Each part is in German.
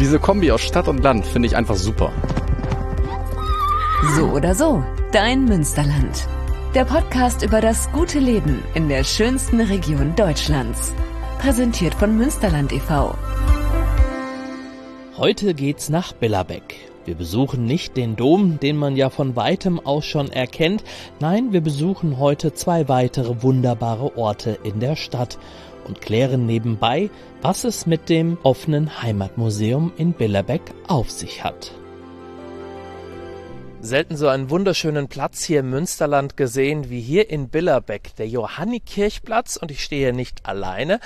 Diese Kombi aus Stadt und Land finde ich einfach super. So oder so, dein Münsterland. Der Podcast über das gute Leben in der schönsten Region Deutschlands. Präsentiert von Münsterland e.V. Heute geht's nach Billerbeck. Wir besuchen nicht den Dom, den man ja von weitem aus schon erkennt. Nein, wir besuchen heute zwei weitere wunderbare Orte in der Stadt und klären nebenbei, was es mit dem offenen Heimatmuseum in Billerbeck auf sich hat. Selten so einen wunderschönen Platz hier im Münsterland gesehen wie hier in Billerbeck, der Johannikirchplatz. Und ich stehe nicht alleine,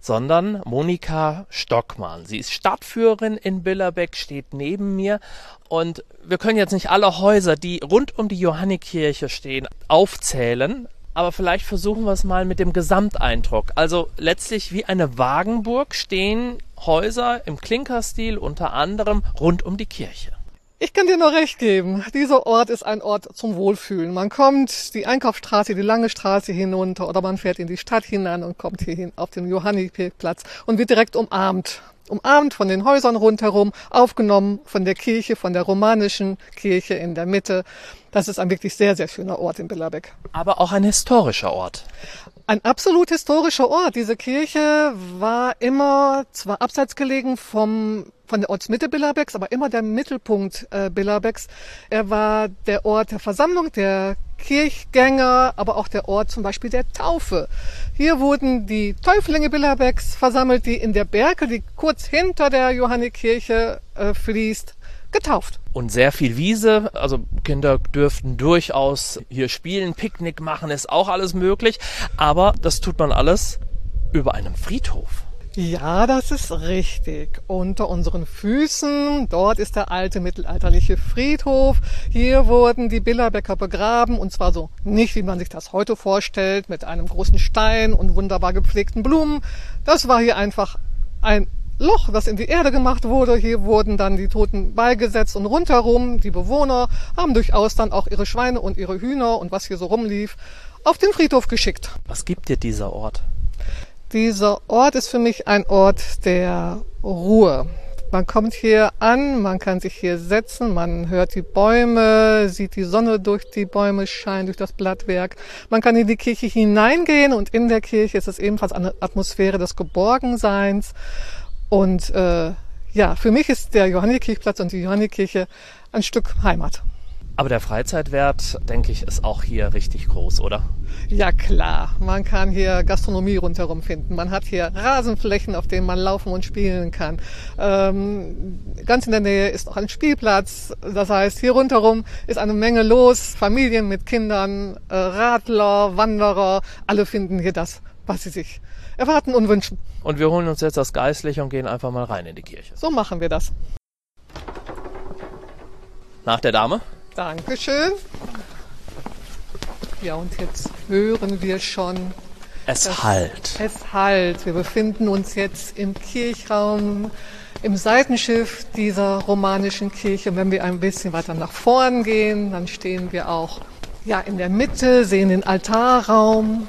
sondern Monika Stockmann. Sie ist Stadtführerin in Billerbeck, steht neben mir. Und wir können jetzt nicht alle Häuser, die rund um die Johannikirche stehen, aufzählen aber vielleicht versuchen wir es mal mit dem Gesamteindruck. Also letztlich wie eine Wagenburg stehen Häuser im Klinkerstil unter anderem rund um die Kirche. Ich kann dir nur recht geben. Dieser Ort ist ein Ort zum Wohlfühlen. Man kommt die Einkaufsstraße, die lange Straße hinunter oder man fährt in die Stadt hinein und kommt hierhin auf den Johanniplatz und wird direkt umarmt umarmt von den Häusern rundherum, aufgenommen von der Kirche, von der romanischen Kirche in der Mitte. Das ist ein wirklich sehr, sehr schöner Ort in Billerbeck. Aber auch ein historischer Ort. Ein absolut historischer Ort. Diese Kirche war immer zwar abseits gelegen vom von der Ortsmitte Billerbecks, aber immer der Mittelpunkt äh, Billerbecks. Er war der Ort der Versammlung, der Kirchgänger, aber auch der Ort zum Beispiel der Taufe. Hier wurden die Täuflinge Billerbecks versammelt, die in der Berke, die kurz hinter der Johannikirche äh, fließt, getauft. Und sehr viel Wiese, also Kinder dürften durchaus hier spielen, Picknick machen, ist auch alles möglich, aber das tut man alles über einem Friedhof. Ja, das ist richtig. Unter unseren Füßen, dort ist der alte mittelalterliche Friedhof. Hier wurden die Billerbecker begraben und zwar so nicht, wie man sich das heute vorstellt, mit einem großen Stein und wunderbar gepflegten Blumen. Das war hier einfach ein Loch, das in die Erde gemacht wurde. Hier wurden dann die Toten beigesetzt und rundherum die Bewohner haben durchaus dann auch ihre Schweine und ihre Hühner und was hier so rumlief auf den Friedhof geschickt. Was gibt dir dieser Ort? Dieser Ort ist für mich ein Ort der Ruhe. Man kommt hier an, man kann sich hier setzen, man hört die Bäume, sieht die Sonne durch die Bäume scheinen, durch das Blattwerk. Man kann in die Kirche hineingehen und in der Kirche ist es ebenfalls eine Atmosphäre des Geborgenseins. Und äh, ja, für mich ist der Johannikirchplatz und die Johannikirche ein Stück Heimat. Aber der Freizeitwert, denke ich, ist auch hier richtig groß, oder? Ja klar, man kann hier Gastronomie rundherum finden. Man hat hier Rasenflächen, auf denen man laufen und spielen kann. Ähm, ganz in der Nähe ist auch ein Spielplatz. Das heißt, hier rundherum ist eine Menge los. Familien mit Kindern, äh, Radler, Wanderer, alle finden hier das, was sie sich erwarten und wünschen. Und wir holen uns jetzt das Geistliche und gehen einfach mal rein in die Kirche. So machen wir das. Nach der Dame? Dankeschön. Ja, und jetzt hören wir schon. Es halt. Es halt. Wir befinden uns jetzt im Kirchraum, im Seitenschiff dieser romanischen Kirche. Und wenn wir ein bisschen weiter nach vorn gehen, dann stehen wir auch ja, in der Mitte, sehen den Altarraum.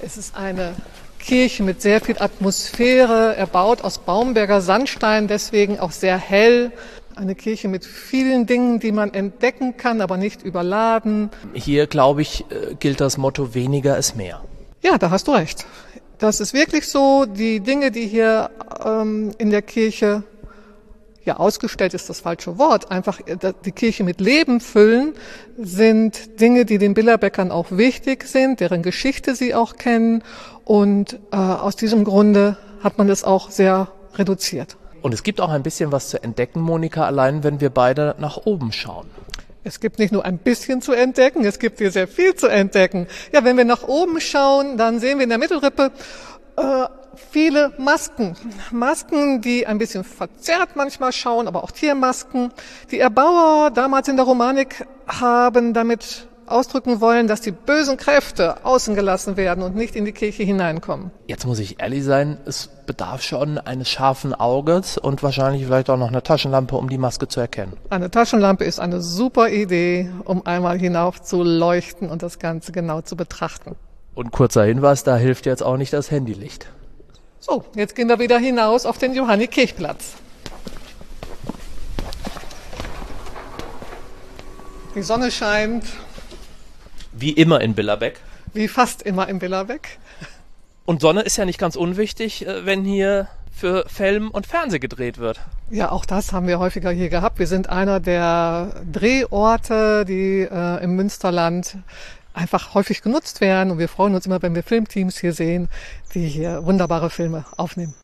Es ist eine Kirche mit sehr viel Atmosphäre, erbaut aus Baumberger Sandstein, deswegen auch sehr hell. Eine Kirche mit vielen Dingen, die man entdecken kann, aber nicht überladen. Hier, glaube ich, äh, gilt das Motto weniger ist mehr. Ja, da hast du recht. Das ist wirklich so. Die Dinge, die hier ähm, in der Kirche ja ausgestellt ist das falsche Wort, einfach äh, die Kirche mit Leben füllen, sind Dinge, die den Billerbeckern auch wichtig sind, deren Geschichte sie auch kennen. Und äh, aus diesem Grunde hat man es auch sehr reduziert. Und es gibt auch ein bisschen was zu entdecken, Monika, allein wenn wir beide nach oben schauen. Es gibt nicht nur ein bisschen zu entdecken, es gibt hier sehr viel zu entdecken. Ja, wenn wir nach oben schauen, dann sehen wir in der Mittelrippe äh, viele Masken. Masken, die ein bisschen verzerrt manchmal schauen, aber auch Tiermasken. Die Erbauer damals in der Romanik haben damit ausdrücken wollen, dass die bösen Kräfte außen gelassen werden und nicht in die Kirche hineinkommen. Jetzt muss ich ehrlich sein, es bedarf schon eines scharfen Auges und wahrscheinlich vielleicht auch noch einer Taschenlampe, um die Maske zu erkennen. Eine Taschenlampe ist eine super Idee, um einmal hinauf zu leuchten und das Ganze genau zu betrachten. Und kurzer Hinweis, da hilft jetzt auch nicht das Handylicht. So, jetzt gehen wir wieder hinaus auf den Johannikirchplatz. Die Sonne scheint. Wie immer in Billerbeck. Wie fast immer in Billerbeck. Und Sonne ist ja nicht ganz unwichtig, äh, wenn hier für Film und Fernsehen gedreht wird. Ja, auch das haben wir häufiger hier gehabt. Wir sind einer der Drehorte, die äh, im Münsterland einfach häufig genutzt werden. Und wir freuen uns immer, wenn wir Filmteams hier sehen, die hier wunderbare Filme aufnehmen.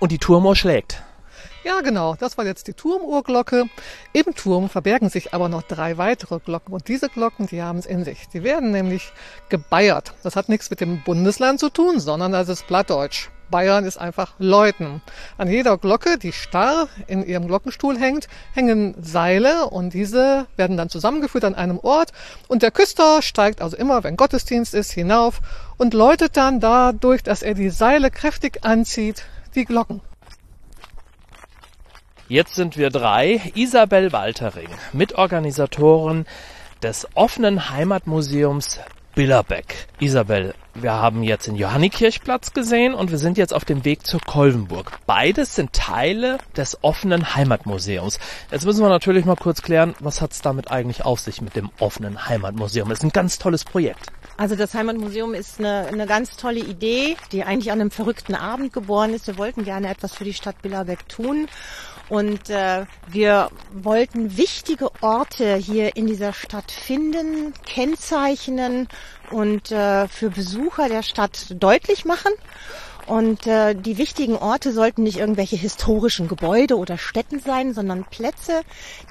Und die Turmuhr schlägt. Ja, genau. Das war jetzt die Turmuhrglocke. Im Turm verbergen sich aber noch drei weitere Glocken. Und diese Glocken, die haben es in sich. Die werden nämlich gebeiert. Das hat nichts mit dem Bundesland zu tun, sondern das ist Plattdeutsch. Bayern ist einfach läuten. An jeder Glocke, die starr in ihrem Glockenstuhl hängt, hängen Seile und diese werden dann zusammengeführt an einem Ort und der Küster steigt also immer, wenn Gottesdienst ist, hinauf und läutet dann dadurch, dass er die Seile kräftig anzieht, die Glocken. Jetzt sind wir drei, Isabel Waltering, Mitorganisatorin des offenen Heimatmuseums Billerbeck. Isabel, wir haben jetzt den Johannikirchplatz gesehen und wir sind jetzt auf dem Weg zur Kolvenburg. Beides sind Teile des offenen Heimatmuseums. Jetzt müssen wir natürlich mal kurz klären, was hat es damit eigentlich auf sich mit dem offenen Heimatmuseum? Das ist ein ganz tolles Projekt. Also das Heimatmuseum ist eine, eine ganz tolle Idee, die eigentlich an einem verrückten Abend geboren ist. Wir wollten gerne etwas für die Stadt Billerbeck tun und äh, wir wollten wichtige Orte hier in dieser Stadt finden, kennzeichnen und äh, für Besucher der Stadt deutlich machen. Und äh, die wichtigen Orte sollten nicht irgendwelche historischen Gebäude oder Städten sein, sondern Plätze,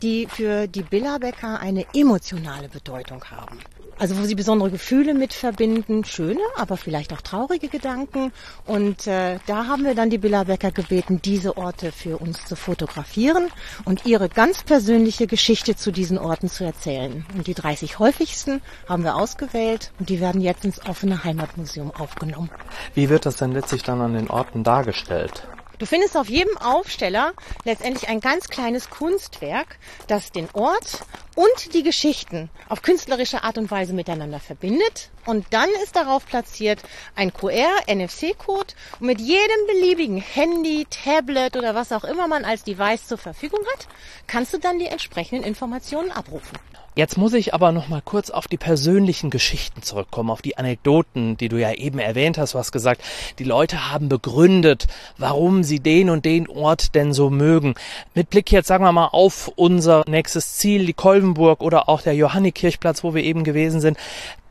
die für die Billerbecker eine emotionale Bedeutung haben. Also wo sie besondere Gefühle mit verbinden, schöne, aber vielleicht auch traurige Gedanken. Und äh, da haben wir dann die Billerbecker gebeten, diese Orte für uns zu fotografieren und ihre ganz persönliche Geschichte zu diesen Orten zu erzählen. Und die 30 häufigsten haben wir ausgewählt und die werden jetzt ins offene Heimatmuseum aufgenommen. Wie wird das denn letztlich dann an den Orten dargestellt? Du findest auf jedem Aufsteller letztendlich ein ganz kleines Kunstwerk, das den Ort und die Geschichten auf künstlerische Art und Weise miteinander verbindet. Und dann ist darauf platziert ein QR-NFC-Code und mit jedem beliebigen Handy, Tablet oder was auch immer man als Device zur Verfügung hat, kannst du dann die entsprechenden Informationen abrufen. Jetzt muss ich aber noch mal kurz auf die persönlichen Geschichten zurückkommen, auf die Anekdoten, die du ja eben erwähnt hast. Du hast gesagt, die Leute haben begründet, warum sie den und den Ort denn so mögen. Mit Blick jetzt, sagen wir mal, auf unser nächstes Ziel, die Kolvenburg oder auch der Johannikirchplatz, wo wir eben gewesen sind.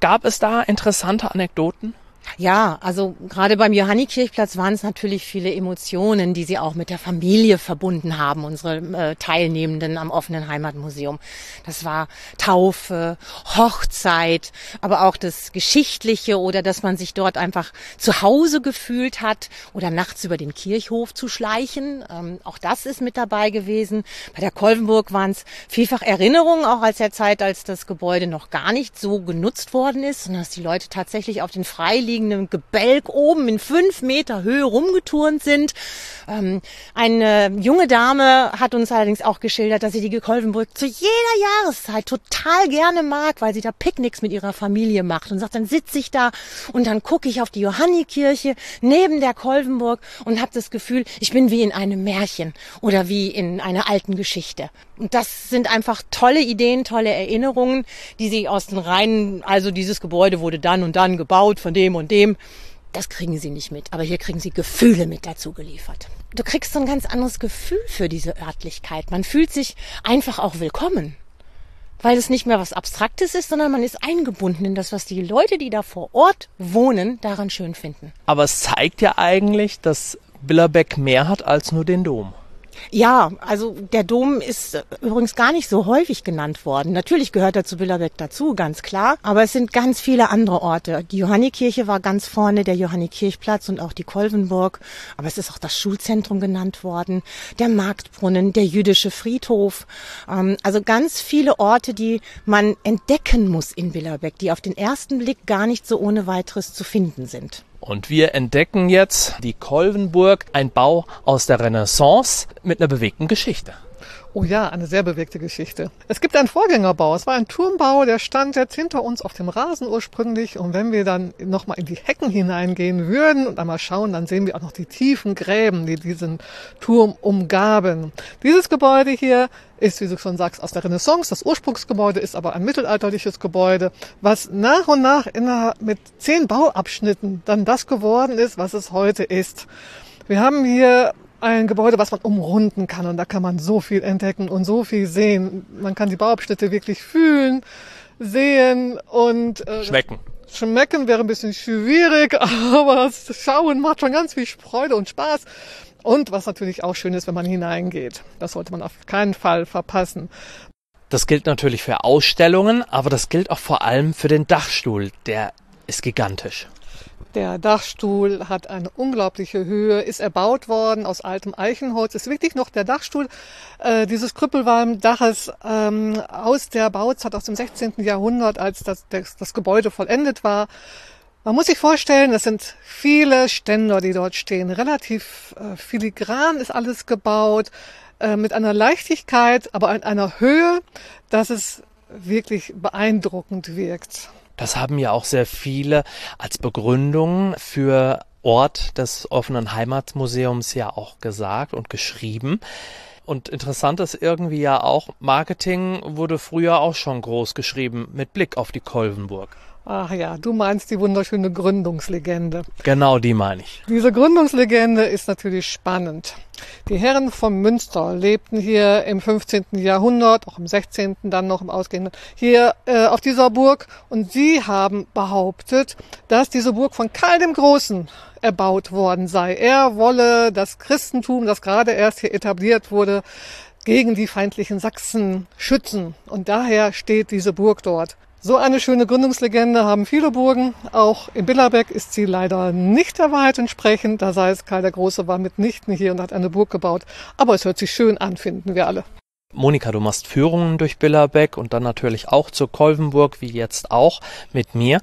Gab es da interessante Anekdoten? Ja, also gerade beim Johannikirchplatz waren es natürlich viele Emotionen, die sie auch mit der Familie verbunden haben, unsere äh, Teilnehmenden am offenen Heimatmuseum. Das war Taufe, Hochzeit, aber auch das Geschichtliche oder dass man sich dort einfach zu Hause gefühlt hat oder nachts über den Kirchhof zu schleichen. Ähm, auch das ist mit dabei gewesen. Bei der Kolvenburg waren es vielfach Erinnerungen, auch als der Zeit, als das Gebäude noch gar nicht so genutzt worden ist, sondern dass die Leute tatsächlich auf den freiliegenden liegenden Gebälk oben in fünf Meter Höhe rumgeturnt sind. Ähm, eine junge Dame hat uns allerdings auch geschildert, dass sie die Kolvenbrück zu jeder Jahreszeit total gerne mag, weil sie da Picknicks mit ihrer Familie macht und sagt, dann sitze ich da und dann gucke ich auf die Johannikirche neben der Kolvenburg und habe das Gefühl, ich bin wie in einem Märchen oder wie in einer alten Geschichte. Und das sind einfach tolle Ideen, tolle Erinnerungen, die sie aus den Reihen, also dieses Gebäude wurde dann und dann gebaut von dem und dem. Das kriegen sie nicht mit, aber hier kriegen sie Gefühle mit dazu geliefert. Du kriegst so ein ganz anderes Gefühl für diese Örtlichkeit. Man fühlt sich einfach auch willkommen weil es nicht mehr was Abstraktes ist, sondern man ist eingebunden in das, was die Leute, die da vor Ort wohnen, daran schön finden. Aber es zeigt ja eigentlich, dass Billerbeck mehr hat als nur den Dom. Ja, also der Dom ist äh, übrigens gar nicht so häufig genannt worden. Natürlich gehört er zu Billerbeck dazu, ganz klar. Aber es sind ganz viele andere Orte. Die Johannikirche war ganz vorne, der Johannikirchplatz und auch die Kolvenburg. Aber es ist auch das Schulzentrum genannt worden, der Marktbrunnen, der jüdische Friedhof. Ähm, also ganz viele Orte, die man entdecken muss in Billerbeck, die auf den ersten Blick gar nicht so ohne weiteres zu finden sind. Und wir entdecken jetzt die Kolvenburg, ein Bau aus der Renaissance mit einer bewegten Geschichte. Oh ja, eine sehr bewegte Geschichte. Es gibt einen Vorgängerbau. Es war ein Turmbau, der stand jetzt hinter uns auf dem Rasen ursprünglich. Und wenn wir dann nochmal in die Hecken hineingehen würden und einmal schauen, dann sehen wir auch noch die tiefen Gräben, die diesen Turm umgaben. Dieses Gebäude hier ist, wie du schon sagst, aus der Renaissance. Das Ursprungsgebäude ist aber ein mittelalterliches Gebäude, was nach und nach mit zehn Bauabschnitten dann das geworden ist, was es heute ist. Wir haben hier ein Gebäude, was man umrunden kann. Und da kann man so viel entdecken und so viel sehen. Man kann die Bauabschnitte wirklich fühlen, sehen und äh, schmecken. Schmecken wäre ein bisschen schwierig, aber das Schauen macht schon ganz viel Freude und Spaß. Und was natürlich auch schön ist, wenn man hineingeht. Das sollte man auf keinen Fall verpassen. Das gilt natürlich für Ausstellungen, aber das gilt auch vor allem für den Dachstuhl. Der ist gigantisch. Der Dachstuhl hat eine unglaubliche Höhe, ist erbaut worden aus altem Eichenholz. Ist wirklich noch der Dachstuhl äh, dieses Krüppelwalmdaches ähm, aus der Bauzeit aus dem 16. Jahrhundert, als das, das, das Gebäude vollendet war. Man muss sich vorstellen, das sind viele Ständer, die dort stehen. Relativ äh, filigran ist alles gebaut, äh, mit einer Leichtigkeit, aber in einer Höhe, dass es wirklich beeindruckend wirkt. Das haben ja auch sehr viele als Begründung für Ort des offenen Heimatmuseums ja auch gesagt und geschrieben. Und interessant ist irgendwie ja auch, Marketing wurde früher auch schon groß geschrieben mit Blick auf die Kolvenburg. Ach ja, du meinst die wunderschöne Gründungslegende. Genau, die meine ich. Diese Gründungslegende ist natürlich spannend. Die Herren von Münster lebten hier im 15. Jahrhundert, auch im 16. dann noch im Ausgehenden, hier äh, auf dieser Burg und sie haben behauptet, dass diese Burg von Karl dem Großen erbaut worden sei. Er wolle das Christentum, das gerade erst hier etabliert wurde, gegen die feindlichen Sachsen schützen. Und daher steht diese Burg dort. So eine schöne Gründungslegende haben viele Burgen. Auch in Billerbeck ist sie leider nicht der Wahrheit entsprechend. Da sei es, Karl der Große war mitnichten hier und hat eine Burg gebaut. Aber es hört sich schön an, finden wir alle. Monika, du machst Führungen durch Billerbeck und dann natürlich auch zur Kolvenburg, wie jetzt auch mit mir.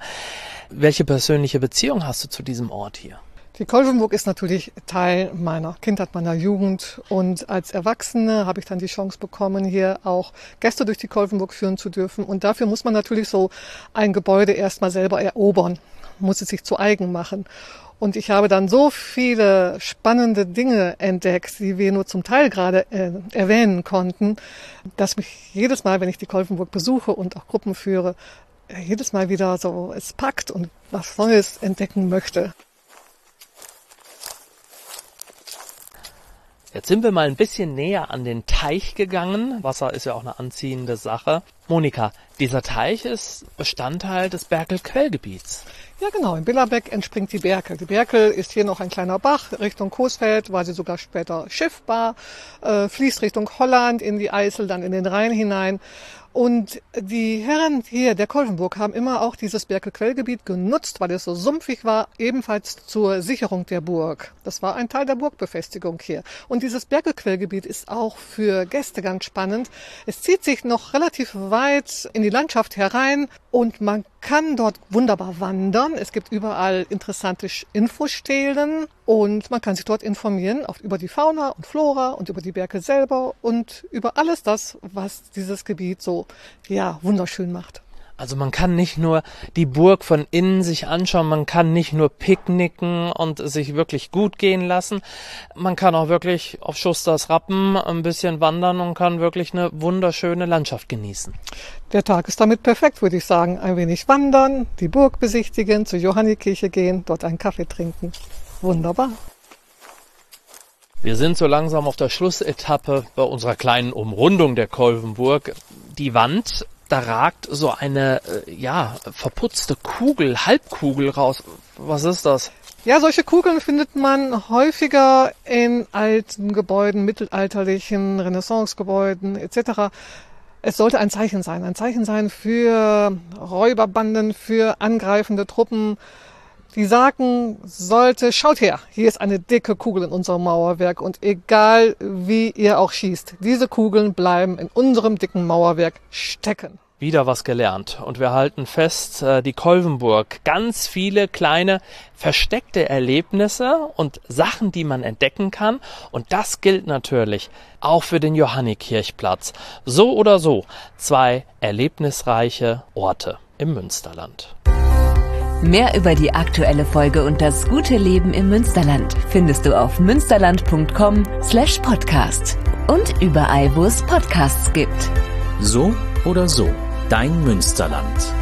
Welche persönliche Beziehung hast du zu diesem Ort hier? Die Kolvenburg ist natürlich Teil meiner Kindheit, meiner Jugend. Und als Erwachsene habe ich dann die Chance bekommen, hier auch Gäste durch die Kolvenburg führen zu dürfen. Und dafür muss man natürlich so ein Gebäude erstmal selber erobern, muss es sich zu eigen machen. Und ich habe dann so viele spannende Dinge entdeckt, die wir nur zum Teil gerade äh, erwähnen konnten, dass mich jedes Mal, wenn ich die Kolvenburg besuche und auch Gruppen führe, äh, jedes Mal wieder so es packt und was Neues entdecken möchte. Jetzt sind wir mal ein bisschen näher an den Teich gegangen. Wasser ist ja auch eine anziehende Sache. Monika, dieser Teich ist Bestandteil des Berkel-Quellgebiets. Ja, genau. In Billerbeck entspringt die Berkel. Die Berkel ist hier noch ein kleiner Bach Richtung Coesfeld, war sie sogar später schiffbar, äh, fließt Richtung Holland in die Eisel, dann in den Rhein hinein. Und die Herren hier der Kolvenburg haben immer auch dieses Berkelquellgebiet genutzt, weil es so sumpfig war, ebenfalls zur Sicherung der Burg. Das war ein Teil der Burgbefestigung hier. Und dieses Berkelquellgebiet ist auch für Gäste ganz spannend. Es zieht sich noch relativ weit in die Landschaft herein und man kann dort wunderbar wandern. Es gibt überall interessante Infostelen und man kann sich dort informieren auch über die Fauna und Flora und über die Berge selber und über alles das, was dieses Gebiet so, ja, wunderschön macht. Also man kann nicht nur die Burg von innen sich anschauen, man kann nicht nur picknicken und sich wirklich gut gehen lassen. Man kann auch wirklich auf Schusters Rappen ein bisschen wandern und kann wirklich eine wunderschöne Landschaft genießen. Der Tag ist damit perfekt, würde ich sagen. Ein wenig wandern, die Burg besichtigen, zur Johannekirche gehen, dort einen Kaffee trinken. Wunderbar. Wir sind so langsam auf der Schlussetappe bei unserer kleinen Umrundung der Kolvenburg. Die Wand da ragt so eine, äh, ja, verputzte Kugel, Halbkugel raus. Was ist das? Ja, solche Kugeln findet man häufiger in alten Gebäuden, mittelalterlichen Renaissancegebäuden etc. Es sollte ein Zeichen sein, ein Zeichen sein für Räuberbanden, für angreifende Truppen. Die sagen sollte, schaut her, hier ist eine dicke Kugel in unserem Mauerwerk und egal wie ihr auch schießt, diese Kugeln bleiben in unserem dicken Mauerwerk stecken. wieder was gelernt. Und wir halten fest, äh, die Kolvenburg, ganz viele kleine versteckte Erlebnisse und Sachen, die man entdecken kann. Und das gilt natürlich auch für den Johannikirchplatz. So oder so, zwei erlebnisreiche Orte im Münsterland. Mehr über die aktuelle Folge und das gute Leben im Münsterland findest du auf münsterland.com slash podcast und überall, wo es Podcasts gibt. So oder so, dein Münsterland.